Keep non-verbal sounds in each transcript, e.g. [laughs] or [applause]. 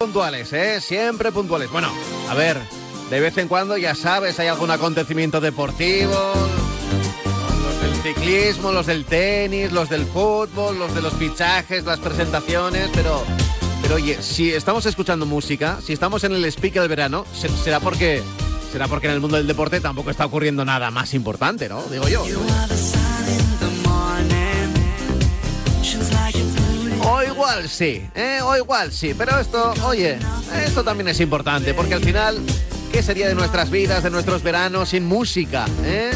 Puntuales, ¿eh? Siempre puntuales. Bueno, a ver, de vez en cuando, ya sabes, hay algún acontecimiento deportivo. Los del ciclismo, los del tenis, los del fútbol, los de los fichajes, las presentaciones, pero... Pero oye, si estamos escuchando música, si estamos en el speaker del verano, será porque... Será porque en el mundo del deporte tampoco está ocurriendo nada más importante, ¿no? Digo yo. O igual sí, ¿eh? O igual sí. Pero esto, oye, esto también es importante, porque al final, ¿qué sería de nuestras vidas, de nuestros veranos sin música? ¿eh?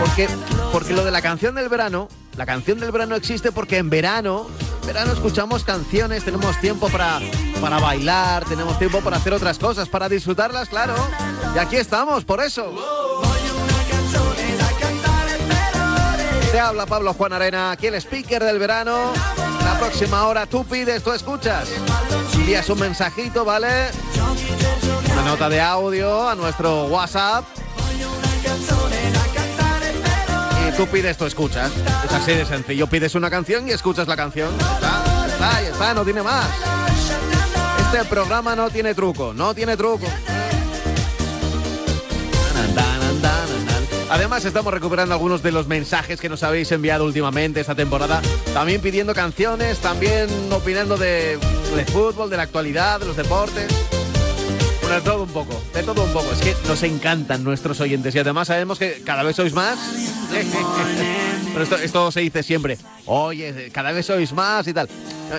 Porque, porque lo de la canción del verano, la canción del verano existe porque en verano, en verano escuchamos canciones, tenemos tiempo para, para bailar, tenemos tiempo para hacer otras cosas, para disfrutarlas, claro. Y aquí estamos, por eso. Te habla Pablo Juan Arena, aquí el speaker del verano. La próxima hora tú pides, tú escuchas. Envías un mensajito, ¿vale? Una nota de audio a nuestro WhatsApp. Y tú pides, tú escuchas. Es así de sencillo. Pides una canción y escuchas la canción. Está, está, está, no tiene más. Este programa no tiene truco, no tiene truco. Además, estamos recuperando algunos de los mensajes que nos habéis enviado últimamente esta temporada. También pidiendo canciones, también opinando de, fútbol, de la actualidad, de los deportes. Bueno, de todo un poco, de todo un poco. Es que nos encantan nuestros oyentes y además sabemos que cada vez sois más. [laughs] Pero esto, esto se dice siempre. Oye, cada vez sois más y tal.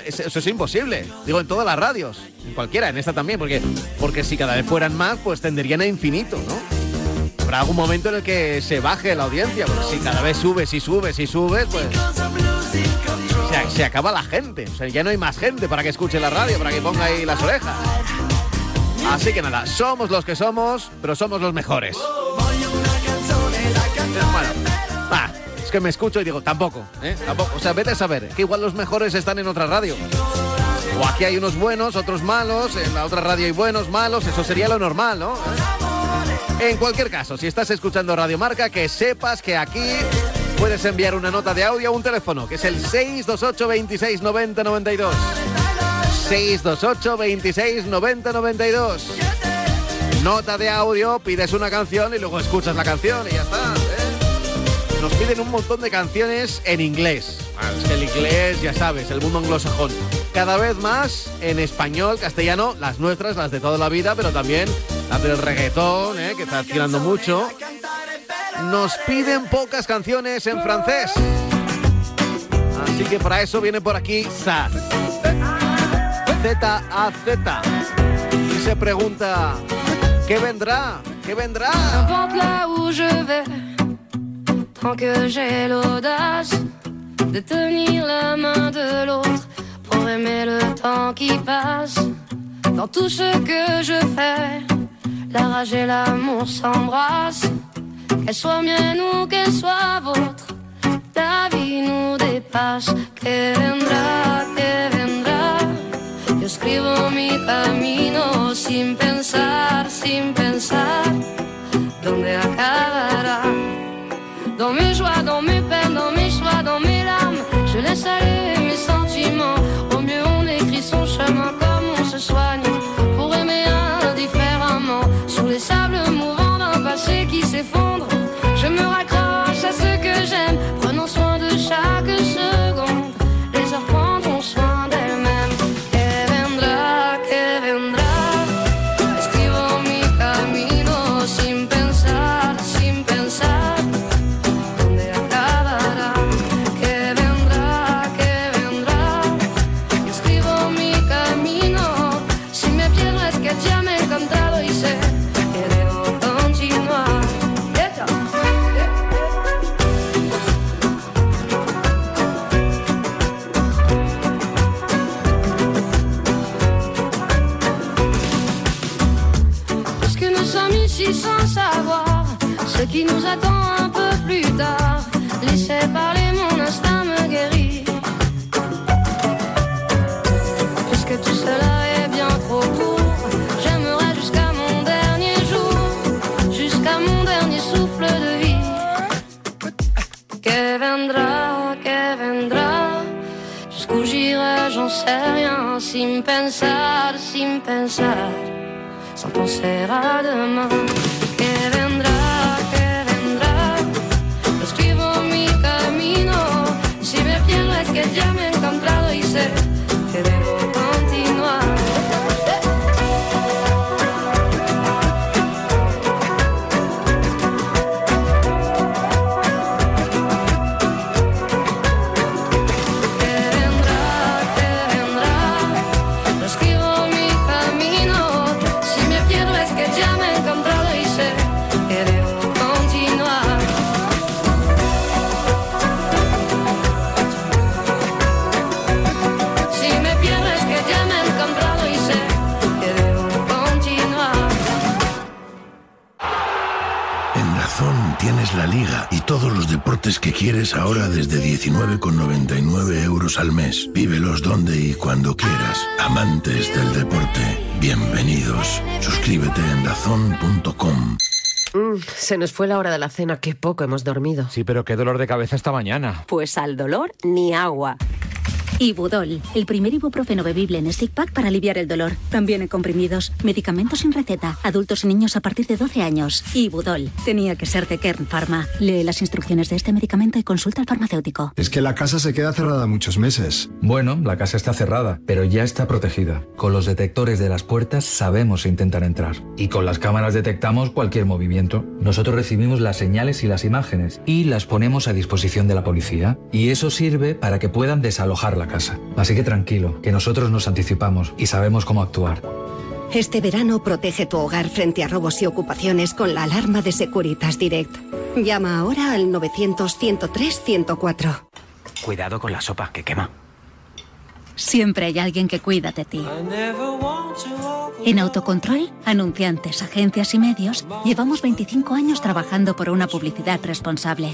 Eso es imposible. Digo, en todas las radios. En cualquiera, en esta también. Porque, porque si cada vez fueran más, pues tenderían a infinito, ¿no? Habrá algún momento en el que se baje la audiencia, porque si cada vez subes y subes y subes, pues se, acaba la gente. O sea, ya no hay más gente para que escuche la radio, para que ponga ahí las orejas. Así que nada, somos los que somos, pero somos los mejores. Bueno, es que me escucho y digo, tampoco, ¿eh? Tampoco. O sea, vete a saber, que igual los mejores están en otra radio. O aquí hay unos buenos, otros malos, en la otra radio hay buenos, malos, eso sería lo normal, ¿no? En cualquier caso, si estás escuchando Radio Marca, que sepas que aquí puedes enviar una nota de audio a un teléfono, que es el 628 26 90 92. 628 26 90 92. Nota de audio, pides una canción y luego escuchas la canción y ya está. ¿eh? Nos piden un montón de canciones en inglés. Es que el inglés, ya sabes, el mundo anglosajón. Cada vez más en español, castellano, las nuestras, las de toda la vida, pero también las del reggaetón, ¿eh? que está tirando mucho. Nos piden pocas canciones en francés. Así que para eso viene por aquí Z. Z-A-Z. Y se pregunta, ¿qué vendrá? ¿Qué vendrá? Pour aimer le temps qui passe. Dans tout ce que je fais, la rage et l'amour s'embrassent. Qu'elle soit mienne ou qu'elle soit vôtre, la vie nous dépasse. Que vendrá, que vendrá. Yo escribo mi camino sin pensar, sin pensar dónde acabará? Dans mes joies, dans mes quieres ahora desde 19,99 euros al mes. Vívelos donde y cuando quieras. Amantes del deporte, bienvenidos. Suscríbete en dazón.com. Mm, se nos fue la hora de la cena, qué poco hemos dormido. Sí, pero qué dolor de cabeza esta mañana. Pues al dolor ni agua. Ibudol, el primer ibuprofeno bebible en stick pack para aliviar el dolor. También en comprimidos, medicamentos sin receta, adultos y niños a partir de 12 años. Ibudol, tenía que ser de Kern Pharma. Lee las instrucciones de este medicamento y consulta al farmacéutico. Es que la casa se queda cerrada muchos meses. Bueno, la casa está cerrada, pero ya está protegida. Con los detectores de las puertas sabemos si intentan entrar. Y con las cámaras detectamos cualquier movimiento. Nosotros recibimos las señales y las imágenes y las ponemos a disposición de la policía. Y eso sirve para que puedan desalojar la casa. Así que tranquilo, que nosotros nos anticipamos y sabemos cómo actuar. Este verano protege tu hogar frente a robos y ocupaciones con la alarma de Securitas Direct. Llama ahora al 900-103-104. Cuidado con la sopa, que quema. Siempre hay alguien que cuida de ti. En Autocontrol, anunciantes, agencias y medios, llevamos 25 años trabajando por una publicidad responsable.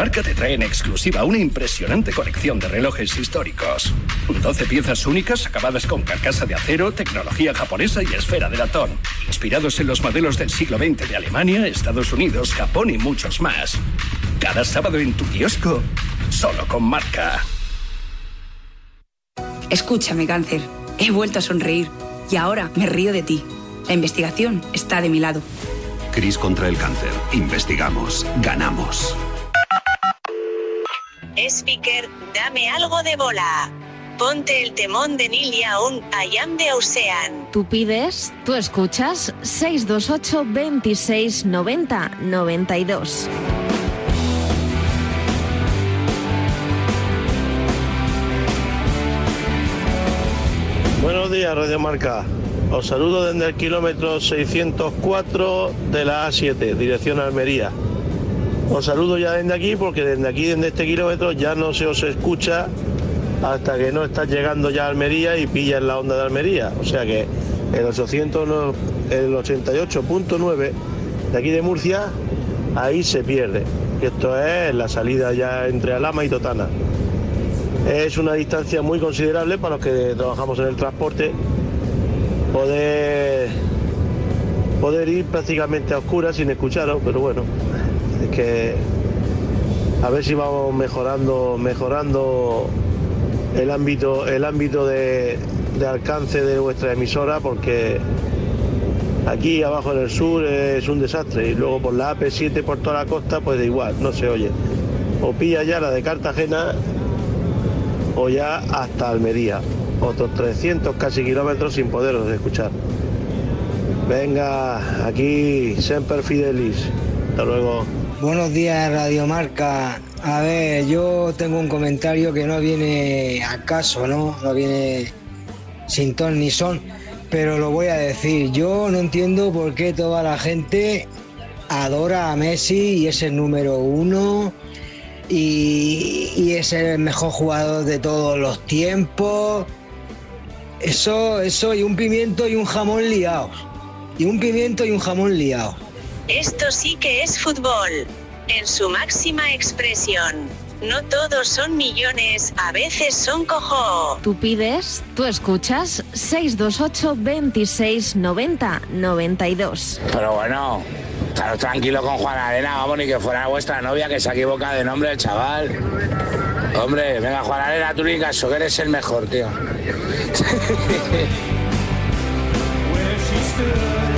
Marca te trae en exclusiva una impresionante colección de relojes históricos. 12 piezas únicas acabadas con carcasa de acero, tecnología japonesa y esfera de latón. Inspirados en los modelos del siglo XX de Alemania, Estados Unidos, Japón y muchos más. Cada sábado en tu kiosco, solo con Marca. Escúchame, cáncer. He vuelto a sonreír y ahora me río de ti. La investigación está de mi lado. Cris contra el cáncer. Investigamos. Ganamos. Speaker, dame algo de bola. Ponte el temón de Neil Young, I am the Ocean. Tú pides, tú escuchas 628 26 90 92. Buenos días, Radio Marca. Os saludo desde el kilómetro 604 de la A7, dirección a Almería. Os saludo ya desde aquí porque desde aquí, desde este kilómetro, ya no se os escucha hasta que no estás llegando ya a Almería y pillas la onda de Almería. O sea que el 800, no- el 88.9 de aquí de Murcia, ahí se pierde. Esto es la salida ya entre Alama y Totana. Es una distancia muy considerable para los que trabajamos en el transporte. Poder, poder ir prácticamente a oscuras sin escucharos, pero bueno, es que a ver si vamos mejorando, mejorando el ámbito, el ámbito de, de alcance de vuestra emisora, porque aquí abajo en el sur es un desastre y luego por la AP7 por toda la costa, pues da igual, no se oye. O pilla ya la de Cartagena o ya hasta Almería. Otros 300 casi kilómetros sin poderos escuchar. Venga, aquí Semper Fidelis. Hasta luego. Buenos días, Radio Marca. A ver, yo tengo un comentario que no viene a caso, ¿no? No viene sin ton ni son, pero lo voy a decir. Yo no entiendo por qué toda la gente adora a Messi y es el número uno y, y es el mejor jugador de todos los tiempos. Eso, eso y un pimiento y un jamón liados. Y un pimiento y un jamón liados. Esto sí que es fútbol. En su máxima expresión. No todos son millones, a veces son cojo. Tú pides, tú escuchas 628 26 90 92. Pero bueno, estaros tranquilo con Juan Arena, vamos, ni que fuera vuestra novia que se equivoca de nombre el chaval. Hombre, venga, Juan Arena, tú ni caso, que eres el mejor, tío. [laughs]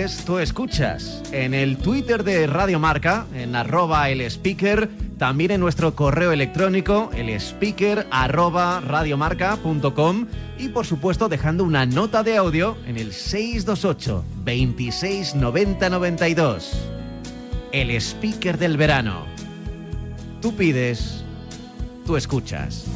Tú escuchas. En el Twitter de Radio Marca, en arroba el speaker, también en nuestro correo electrónico, el speaker arroba radiomarca.com y por supuesto dejando una nota de audio en el 628 26 90 92. El speaker del verano. Tú pides, tú escuchas.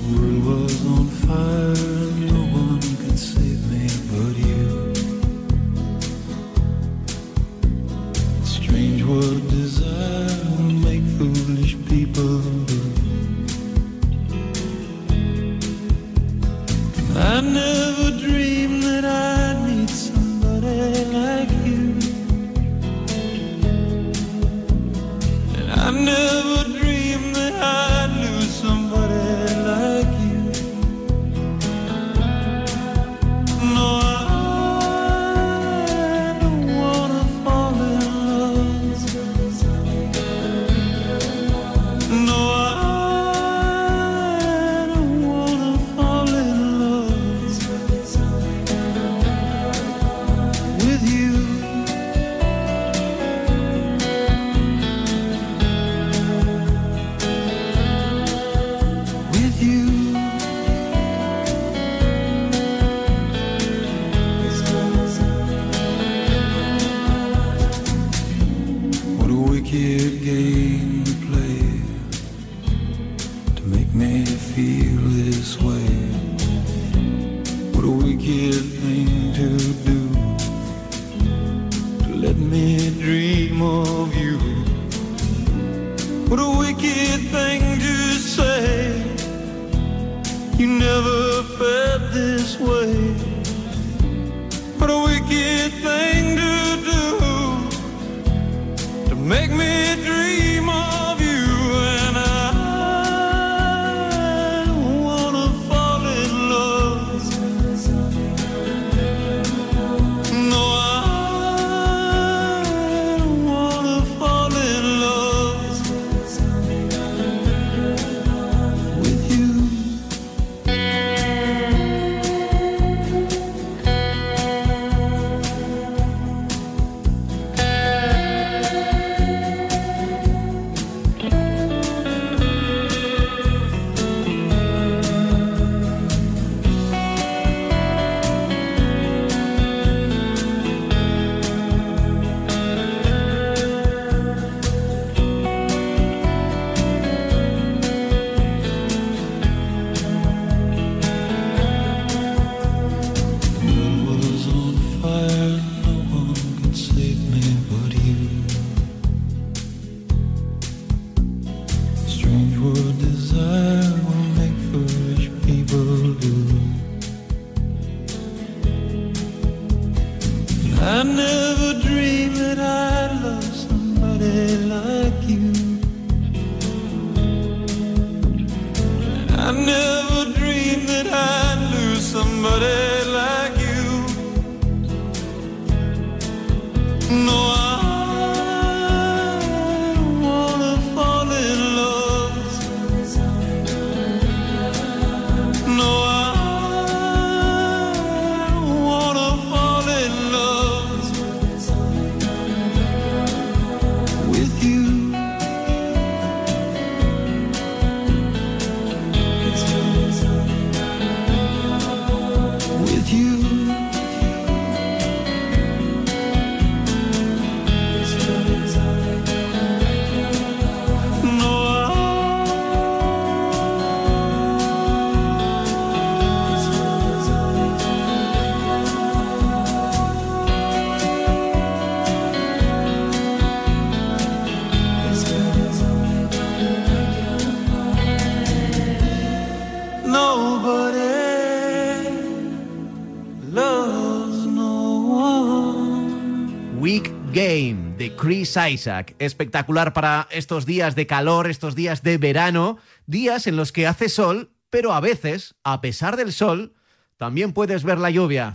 Chris Isaac. Espectacular para estos días de calor, estos días de verano, días en los que hace sol, pero a veces, a pesar del sol, también puedes ver la lluvia.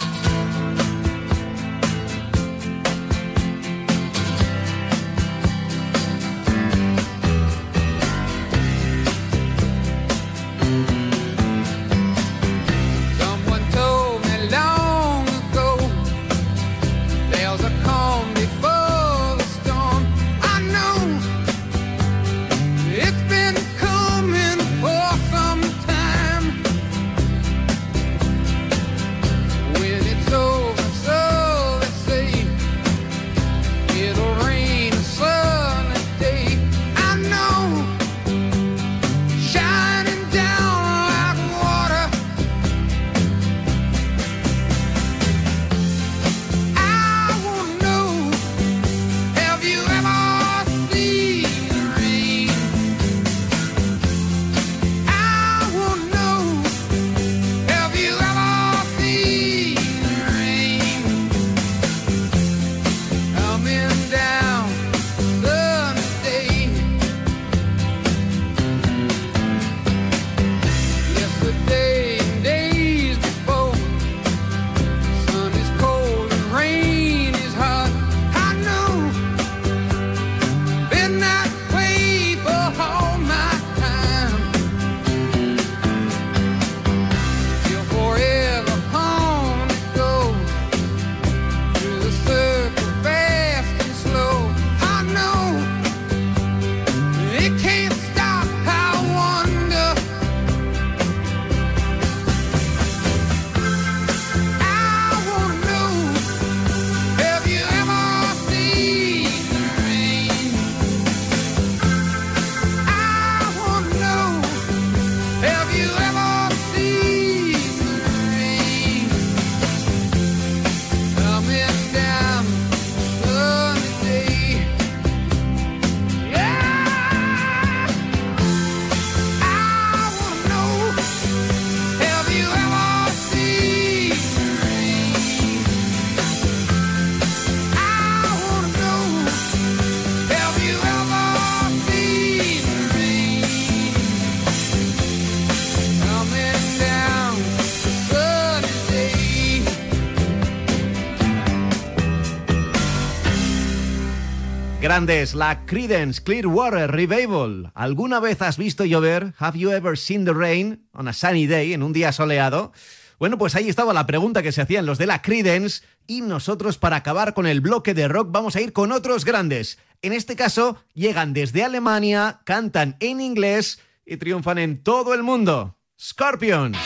Grandes, la Credence Clearwater Revival. ¿Alguna vez has visto llover? Have you ever seen the rain on a sunny day, en un día soleado? Bueno, pues ahí estaba la pregunta que se hacían los de la Credence y nosotros para acabar con el bloque de rock vamos a ir con otros grandes. En este caso, llegan desde Alemania, cantan en inglés y triunfan en todo el mundo. Scorpions.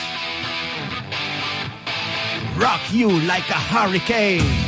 Rock you like a hurricane.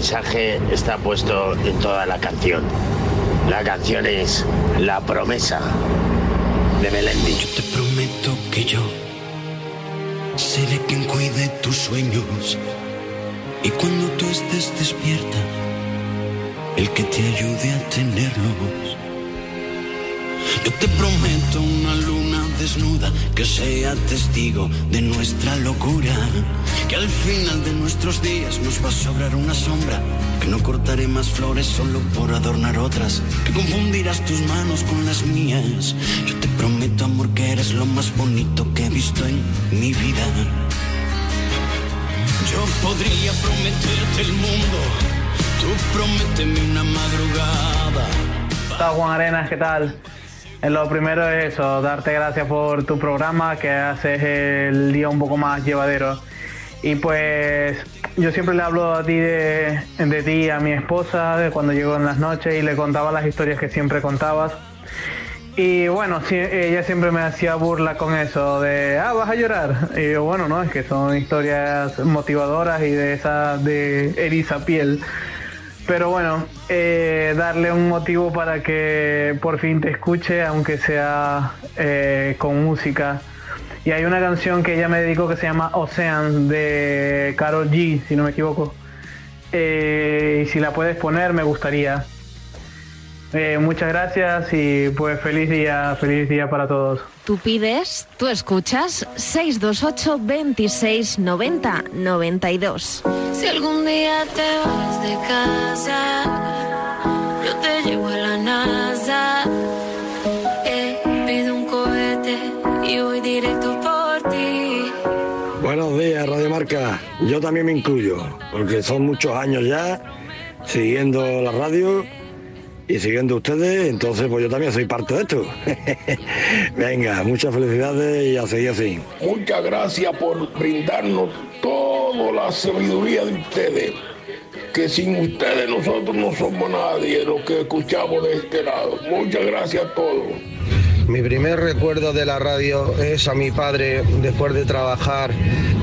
mensaje está puesto en toda la canción. La canción es La promesa de Melendi. Yo te prometo que yo seré quien cuide tus sueños. Y cuando tú estés despierta, el que te ayude a tenerlos. Yo te prometo una luna desnuda que sea testigo de nuestra locura que al final de nuestros días nos va a sobrar una sombra. Que no cortaré más flores solo por adornar otras. Que confundirás tus manos con las mías. Yo te prometo, amor, que eres lo más bonito que he visto en mi vida. Yo podría prometerte el mundo. Tú prométeme una madrugada. Hola Juan Arenas, ¿qué tal? Eh, Lo primero es eso, darte gracias por tu programa que haces el día un poco más llevadero. Y pues yo siempre le hablo a ti de, de ti, a mi esposa, de cuando llego en las noches y le contaba las historias que siempre contabas. Y bueno, ella siempre me hacía burla con eso de, ah, vas a llorar. Y bueno, no, es que son historias motivadoras y de esa, de eriza piel. Pero bueno, eh, darle un motivo para que por fin te escuche, aunque sea eh, con música. Y hay una canción que ella me dedicó que se llama Ocean de Carol G, si no me equivoco. Eh, y si la puedes poner, me gustaría. Eh, muchas gracias y pues feliz día, feliz día para todos. Tú pides, tú escuchas 628 26 90 92. Si algún día te vas de casa, yo te llevo a la NASA. Y voy directo por ti. Buenos días, Radio Marca. Yo también me incluyo, porque son muchos años ya siguiendo la radio y siguiendo ustedes, entonces pues yo también soy parte de esto. [laughs] Venga, muchas felicidades y a seguir así. Muchas gracias por brindarnos toda la sabiduría de ustedes. Que sin ustedes nosotros no somos nadie, lo que escuchamos de este lado. Muchas gracias a todos. Mi primer recuerdo de la radio es a mi padre después de trabajar,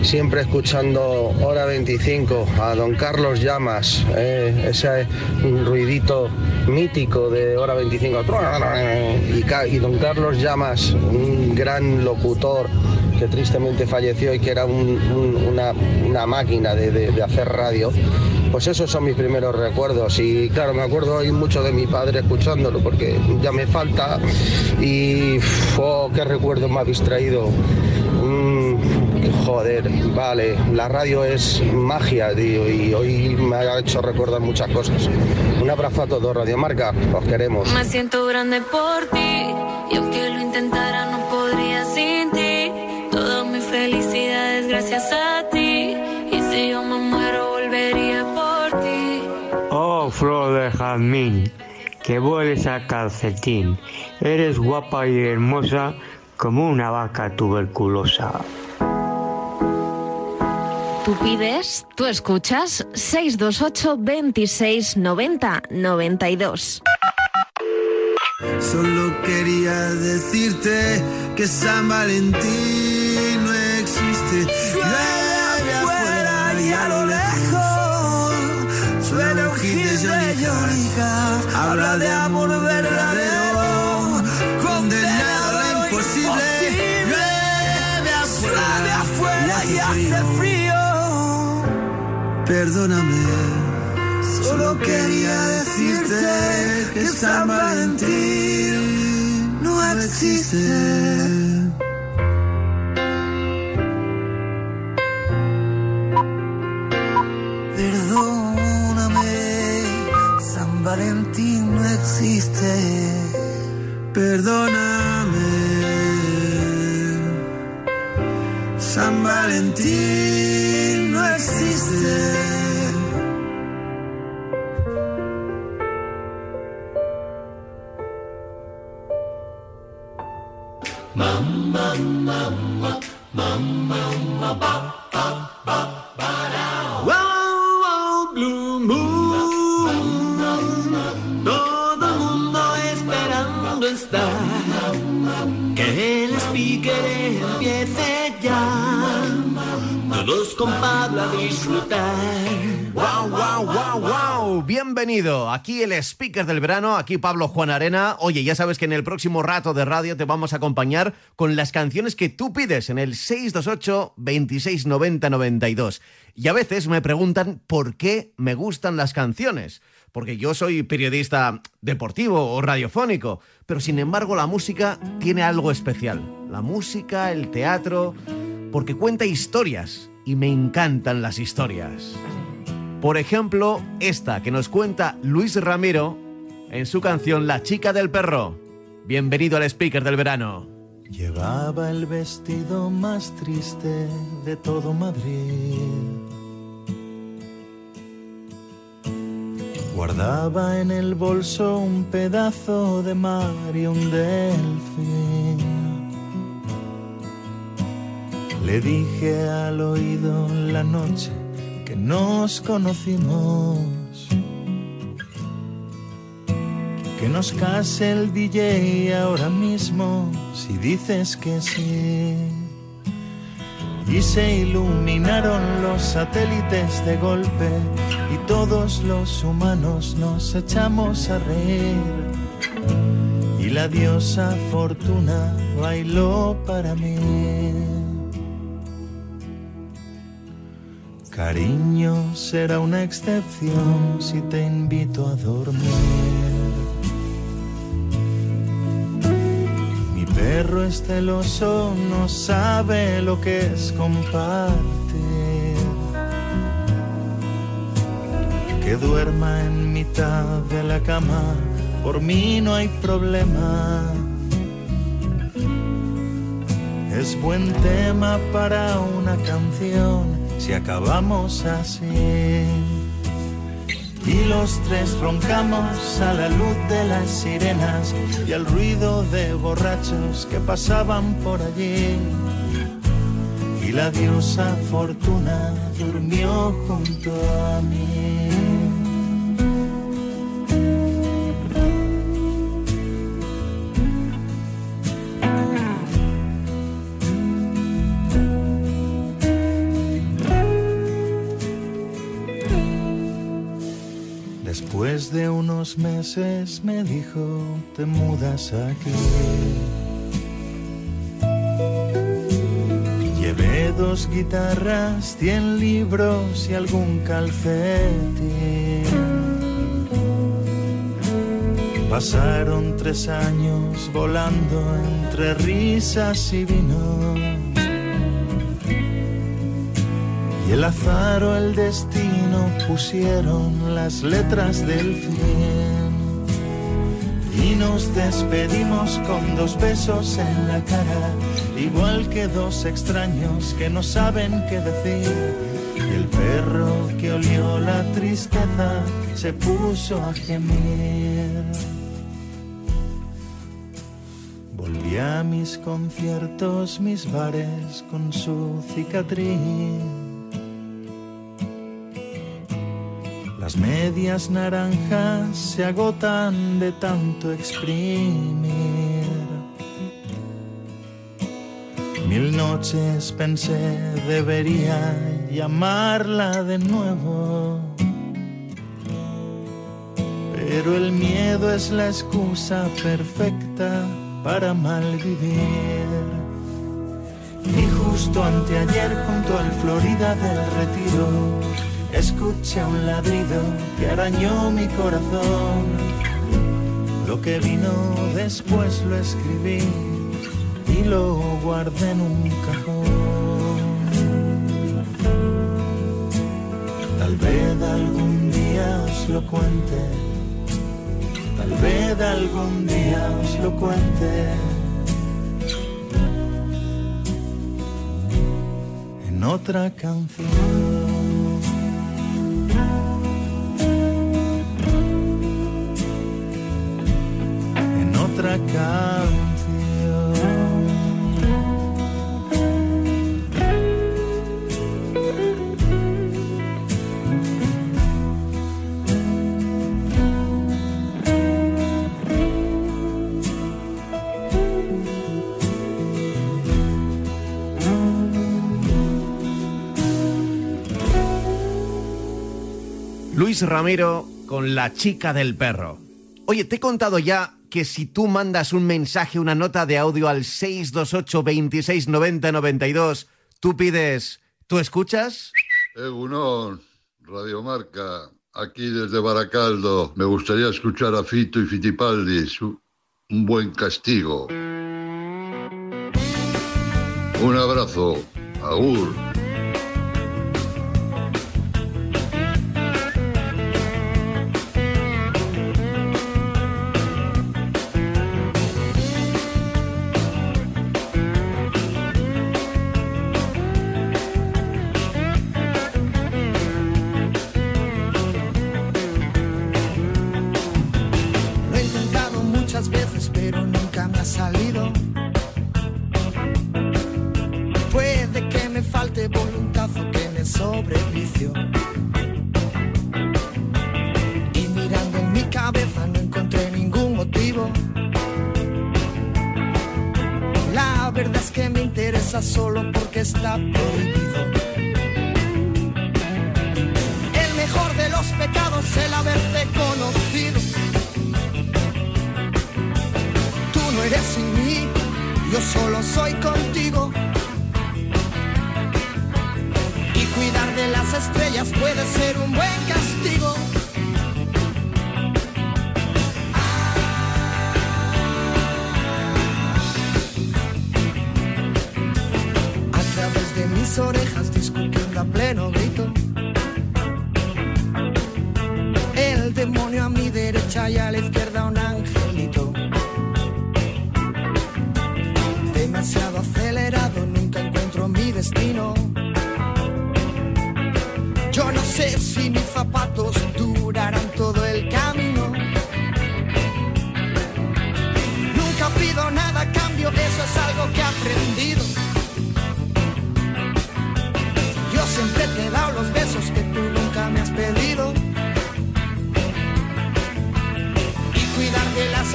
siempre escuchando Hora 25, a don Carlos Llamas, eh, ese ruidito mítico de Hora 25. Y, don Carlos Llamas, un gran locutor que tristemente falleció y que era un- un- una, máquina de hacer radio. Pues esos son mis primeros recuerdos y claro, me acuerdo hoy mucho de mi padre escuchándolo porque ya me falta y oh, qué recuerdo me habéis traído. Mm, joder, vale, la radio es magia, y hoy me ha hecho recordar muchas cosas. Un abrazo a todos, Radio Marca, os queremos. Me siento grande por ti y aunque lo intentara no podría sin ti. Mi gracias a flor de jazmín, que vueles a calcetín. Eres guapa y hermosa como una vaca tuberculosa. Tú pides, tú escuchas 628 26 90 92. Solo quería decirte que San Valentín no existe. Habla de amor verdadero, condenado a lo imposible. Llueve afuera y hace frío. Perdóname. Solo quería decirte que San Valentín no existe. Valentín no existe. Perdóname. San Valentín no existe. Aquí el speaker del verano, aquí Pablo Juan Arena. Oye, ya sabes que en el próximo rato de radio te vamos a acompañar con las canciones que tú pides en el 628 2690 92. Y a veces me preguntan por qué me gustan las canciones porque yo soy periodista deportivo o radiofónico, pero sin embargo la música tiene algo especial. La música, el teatro, porque cuenta historias y me encantan las historias. Por ejemplo, esta que nos cuenta Luis Ramiro en su canción La chica del perro. Bienvenido al speaker del verano. Llevaba el vestido más triste de todo Madrid. Guardaba en el bolso un pedazo de mar y un delfín. Le dije al oído la noche nos conocimos. Que nos case el DJ ahora mismo si dices que sí. Y se iluminaron los satélites de golpe y todos los humanos nos echamos a reír. Y la diosa fortuna bailó para mí. Cariño, será una excepción si te invito a dormir. Mi perro es celoso, no sabe lo que es compartir. Que duerma en mitad de la cama, por mí no hay problema. Es buen tema para una canción si acabamos así. Y los tres roncamos a la luz de las sirenas y al ruido de borrachos que pasaban por allí. Y la diosa fortuna durmió junto a mí. De unos meses me dijo, te mudas aquí. Llevé dos guitarras, cien libros y algún calcetín. Pasaron tres años volando entre risas y vino. Y el azar o el destino pusieron las letras del fin. Y nos despedimos con dos besos en la cara, igual que dos extraños que no saben qué decir. Y el perro que olió la tristeza se puso a gemir. Volví a mis conciertos, mis bares con su cicatriz. Las medias naranjas se agotan de tanto exprimir. Mil noches pensé debería llamarla de nuevo. Pero el miedo es la excusa perfecta para malvivir. Y justo anteayer junto al Florida del Retiro escuché un ladrido que arañó mi corazón. Lo que vino después lo escribí y lo guardé en un cajón. Tal vez algún día os lo cuente, tal vez algún día os lo cuente. En otra canción. En otra canción. Luis Ramiro con la chica del perro. Oye, te he contado ya que si tú mandas un mensaje, una nota de audio al 628 26 90 92, tú pides, ¿tú escuchas? Egunon, Radio Marca, aquí desde Baracaldo. Me gustaría escuchar a Fito y Fitipaldi, su- un buen castigo. Un abrazo, Agur.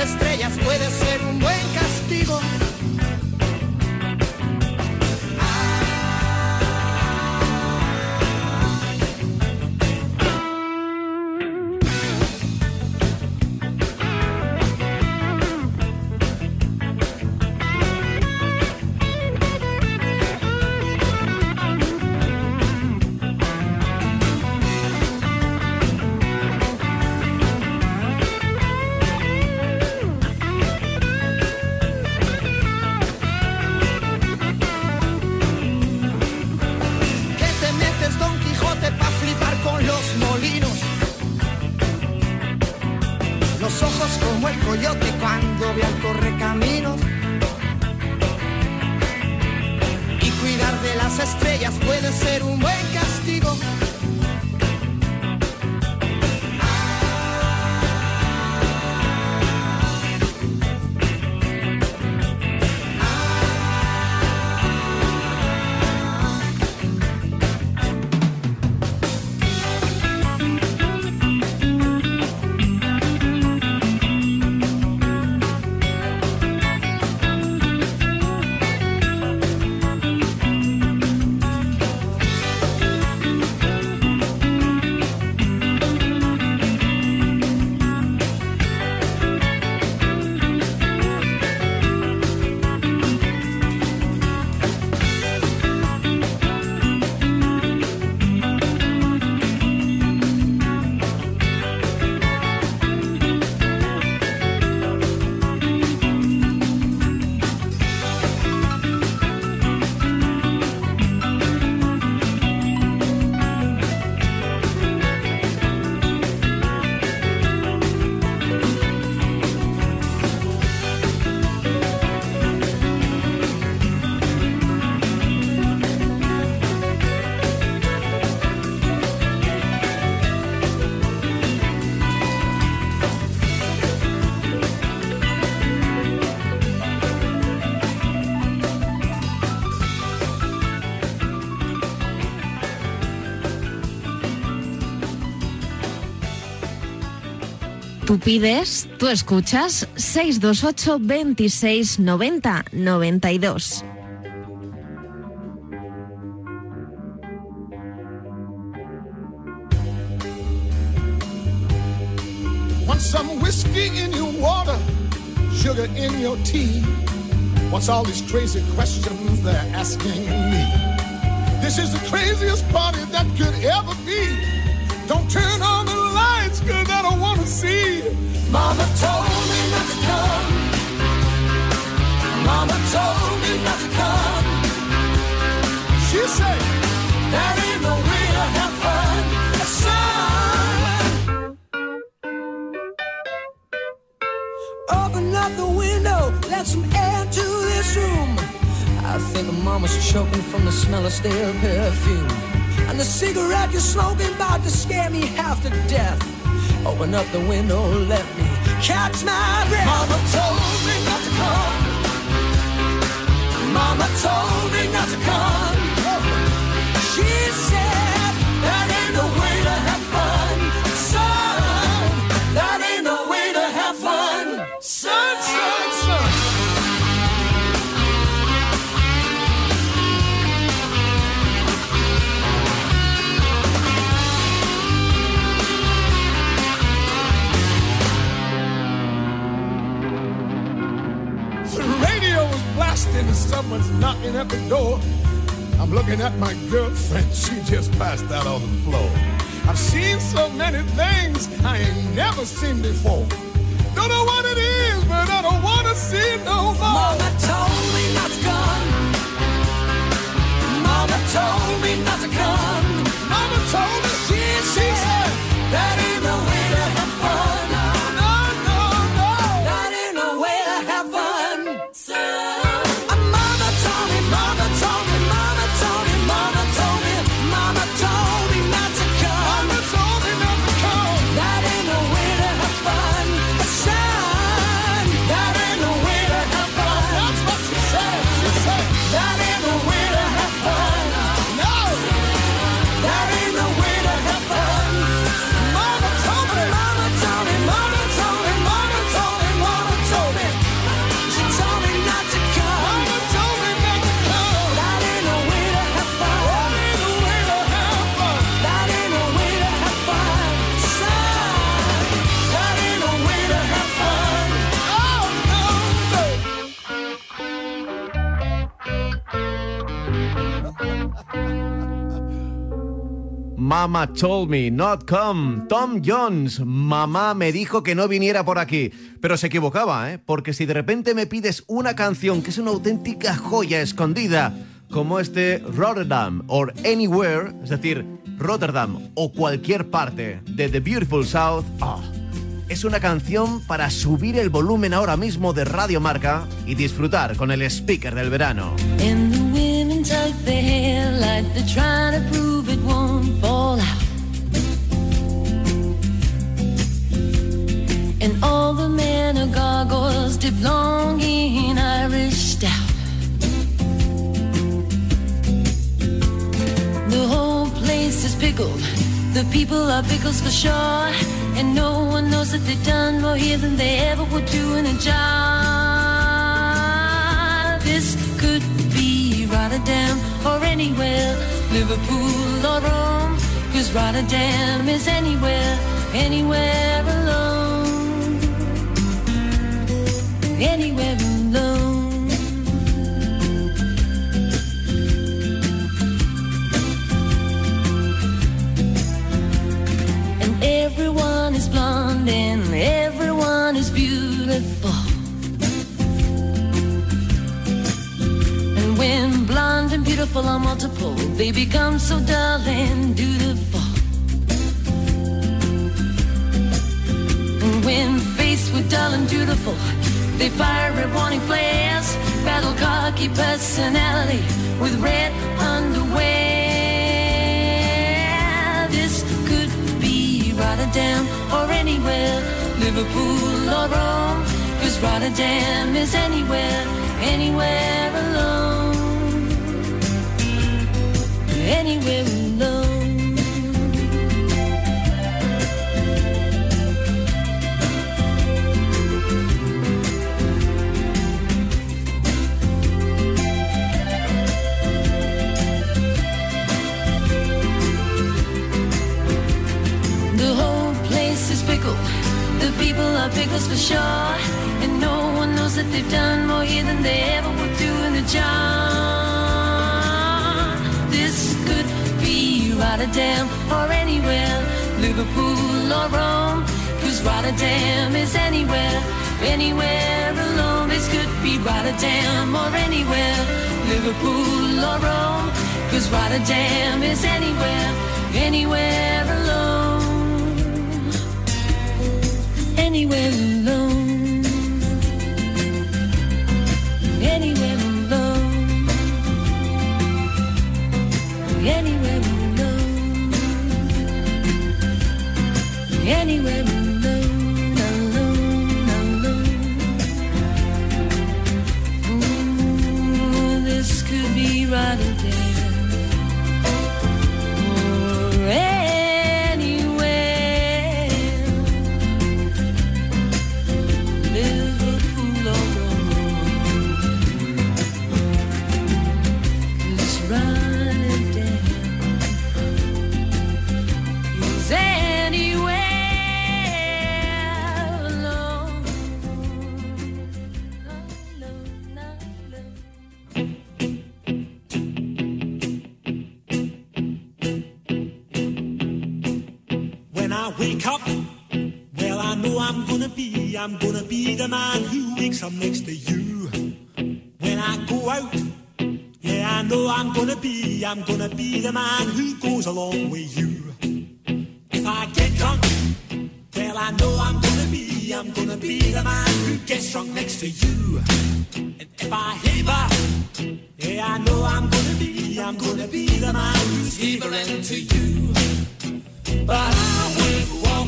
Estrellas puede ser un buen castigo. Pides, tú escuchas 628 26 90 92. Want some whiskey in your water, sugar in your tea. What's all these crazy questions Open up the window, let some air to this room. I think mama's choking from the smell of stale perfume. And the cigarette you're smoking about to scare me half to death. Open up the window, let me catch my breath. Mama told me not to come. Mama told me not to come. She said someone's knocking at the door. I'm looking at my girlfriend, [laughs] she just passed out on the floor. I've seen so many things I ain't never seen before. Don't know what it is, but I don't wanna see no more. Mama told me not to come. Mama told me not to come. Mama told me she said that ain't the way Mama told me not come. Tom Jones. Mamá me dijo que no viniera por aquí. Pero se equivocaba, ¿eh? Porque si de repente me pides una canción que es una auténtica joya escondida, como este Rotterdam or Anywhere, es decir, Rotterdam o cualquier parte de The Beautiful South, ah, es una canción para subir el volumen ahora mismo de Radio Marca y disfrutar con el speaker del verano. And And all the men are gargoyles dip long in Irish stout. The whole place is pickled. The people are pickles for sure. And no one knows that they've done more here than they ever would do in a job. This could be Rotterdam or anywhere, Liverpool or Rome. Cause Rotterdam is anywhere, anywhere Anywhere alone. And everyone is blonde and everyone is beautiful. And when blonde and beautiful are multiple, they become so dull and dutiful. And when faced with dull and dutiful, they fire at warning flares, battle cocky personality with red underwear. This could be Rotterdam or anywhere, Liverpool or Rome. Cause Rotterdam is anywhere, anywhere alone. Anywhere alone. people are pickles for sure. And no one knows that they've done more here than they ever would do in the job. This could be Rotterdam or anywhere, Liverpool or Rome. Cause Rotterdam is anywhere, anywhere alone. This could be Rotterdam or anywhere, Liverpool or Rome. Cause Rotterdam is anywhere, anywhere alone. anywhere alone. Anywhere alone. Anywhere alone. Anywhere alone. I'm gonna be the man who wakes up next to you when I go out. Yeah, I know I'm gonna be, I'm gonna be the man who goes along with you. If I get drunk, well, I know I'm gonna be, I'm gonna be the man who gets drunk next to you. And if I heave, yeah, I know I'm gonna be, I'm gonna be the man who's heaving to you. But I would walk.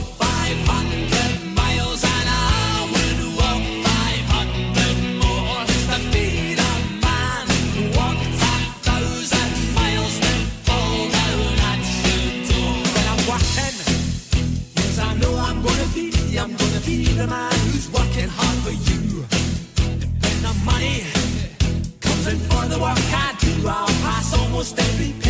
stay.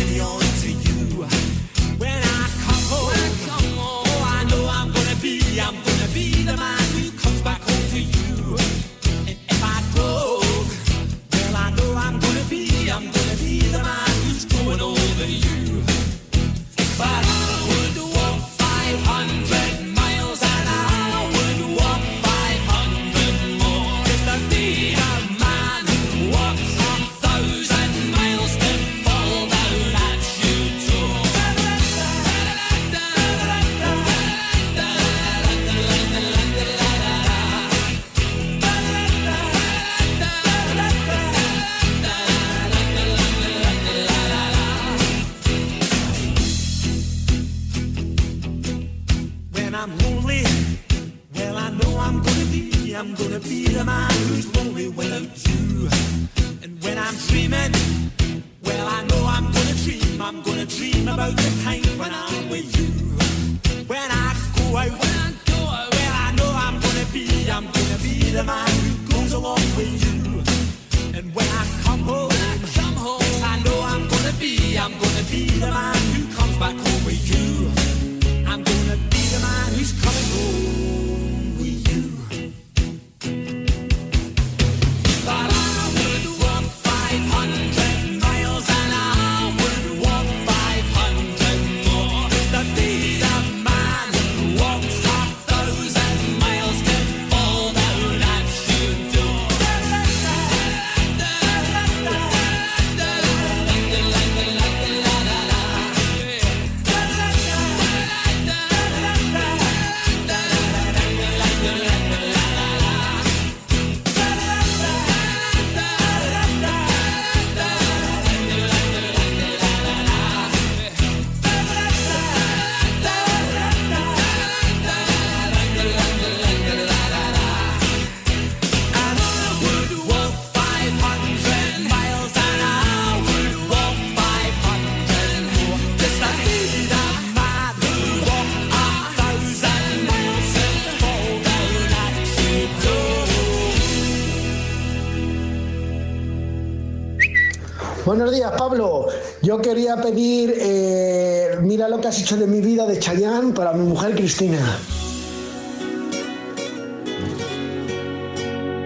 Buenos días, Pablo. Yo quería pedir eh, Mira lo que has hecho de mi vida de Chayán para mi mujer Cristina.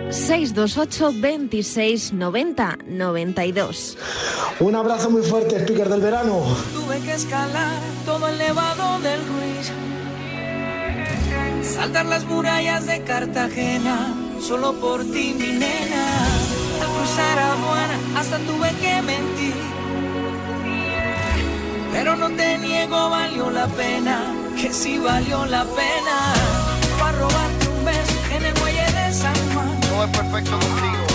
628 26 90 92. Un abrazo muy fuerte, speaker del verano. Tuve que escalar todo el nevado del Ruiz. Saltar las murallas de Cartagena, solo por ti, mi nena. Al cruzar aduana, hasta tuve que mentir. Pero no te niego, valió la pena, que sí valió la pena. Para robarte un beso en el muelle de San Juan. Todo es perfecto contigo.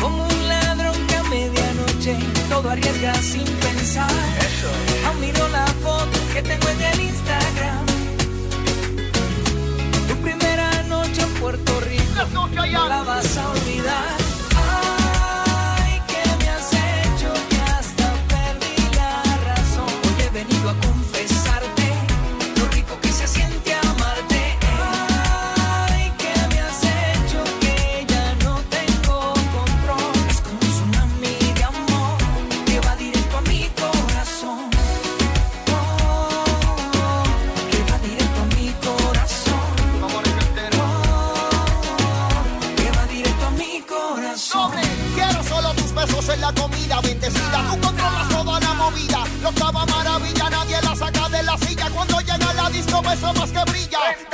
Como un ladrón que a medianoche todo arriesga sin pensar. Aún miro la foto que tengo en el Instagram. Tu primera noche en Puerto Rico. No la vas a olvidar. Beso más que brilla.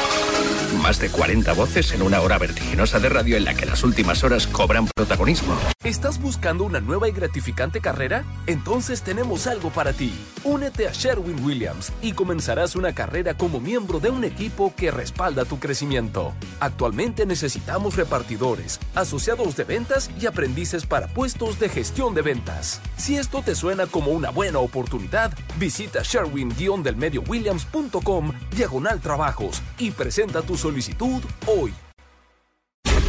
Más de 40 voces en una hora vertiginosa de radio en la que las últimas horas cobran protagonismo. ¿Estás buscando una nueva y gratificante carrera? Entonces tenemos algo para ti. Únete a Sherwin Williams y comenzarás una carrera como miembro de un equipo que respalda tu crecimiento. Actualmente necesitamos repartidores, asociados de ventas y aprendices para puestos de gestión de ventas. Si esto te suena como una buena oportunidad, visita sherwin-williams.com diagonal trabajos y presenta tu solicitud hoy.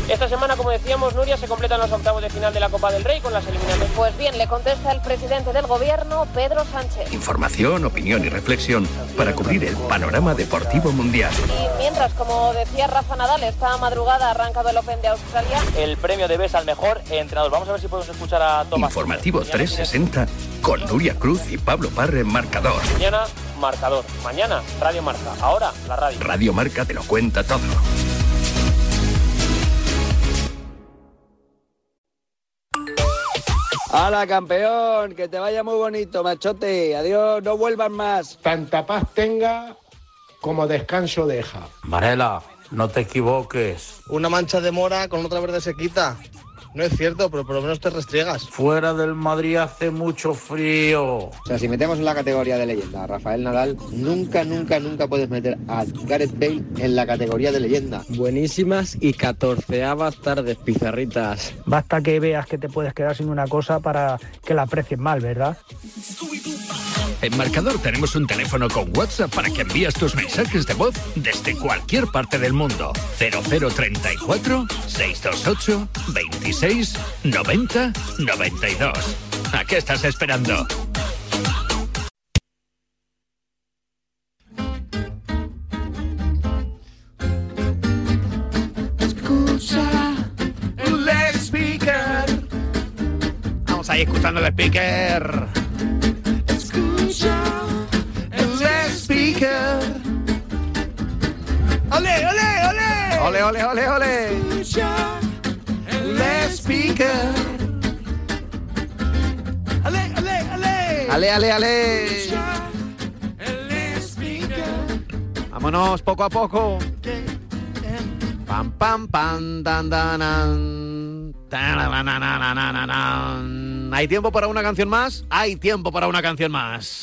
Esta semana, como decíamos, Nuria, se completan los octavos de final de la Copa del Rey con las eliminatorias. Pues bien, le contesta el presidente del gobierno, Pedro Sánchez. Información, opinión y reflexión para cubrir el panorama deportivo mundial. Y mientras, como decía Rafa Nadal, esta madrugada ha arrancado el Open de Australia. El premio de BES al mejor entrenador. Vamos a ver si podemos escuchar a Tomás. Informativo 360 con Nuria Cruz y Pablo Parre en Marcador. Mañana, marcador. Mañana, Radio Marca. Ahora, la radio. Radio Marca te lo cuenta todo. ¡Hala, campeón! Que te vaya muy bonito, machote. Adiós, no vuelvas más. Tanta paz tenga como descanso deja. Varela, No te equivoques. Una mancha de mora con otra verde se quita. No es cierto, pero por lo menos te restriegas. Fuera del Madrid hace mucho frío. O sea, si metemos en la categoría de leyenda a Rafael Nadal, nunca, nunca, nunca puedes meter a Gareth Bale en la categoría de leyenda. Buenísimas y catorceavas tardes, pizarritas. Basta que veas que te puedes quedar sin una cosa para que la aprecies mal, ¿verdad? En Marcador tenemos un teléfono con WhatsApp para que envíes tus mensajes de voz desde cualquier parte del mundo. 0034 628 26 90 92. ¿A qué estás esperando? Escucha el speaker. Vamos ahí escuchando el speaker. Ole! ¡Ole, ole, ole, ole! Escucha el speaker. ¡Ale, ale, ale! ¡Ale, ale, ale! Vámonos poco a poco. Pam, pam, pam, dan, dan, dan. ¿Hay tiempo para una canción más? Hay tiempo para una canción más.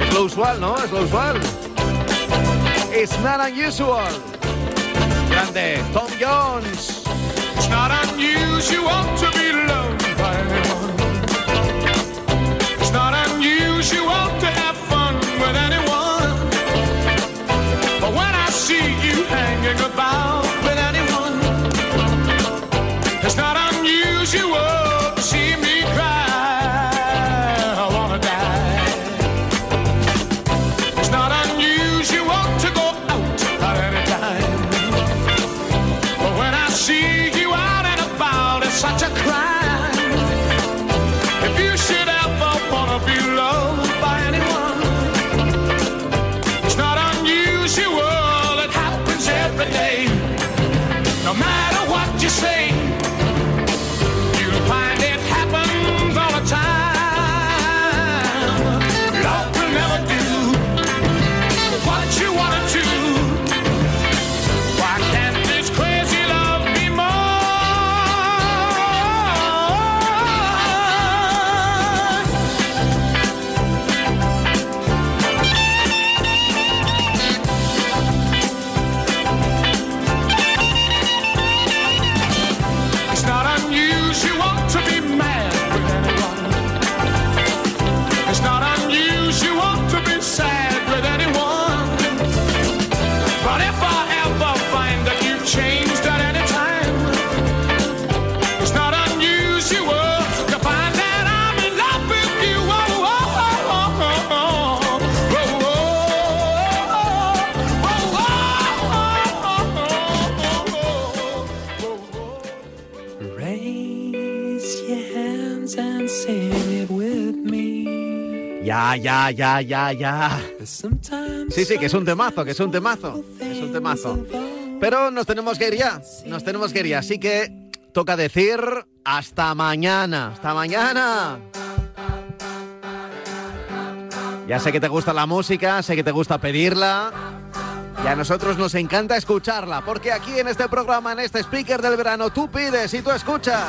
Es lo usual, ¿no? Es lo usual. It's not unusual. Grande, Tom Jones. It's not unusual to be say, Ya, ya, ya, ya. Sí, sí, que es un temazo, que es un temazo. Es un temazo. Pero nos tenemos que ir ya. Nos tenemos que ir ya. Así que toca decir hasta mañana. Hasta mañana. Ya sé que te gusta la música, sé que te gusta pedirla. Y a nosotros nos encanta escucharla, porque aquí en este programa, en este speaker del verano, tú pides y tú escuchas.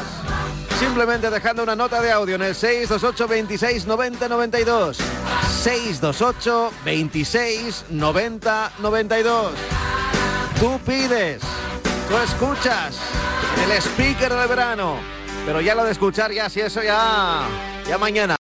Simplemente dejando una nota de audio en el 628 26 90 92. 628 26 90 92. Tú pides, tú escuchas el speaker del verano. Pero ya lo de escuchar, ya si eso ya, ya mañana.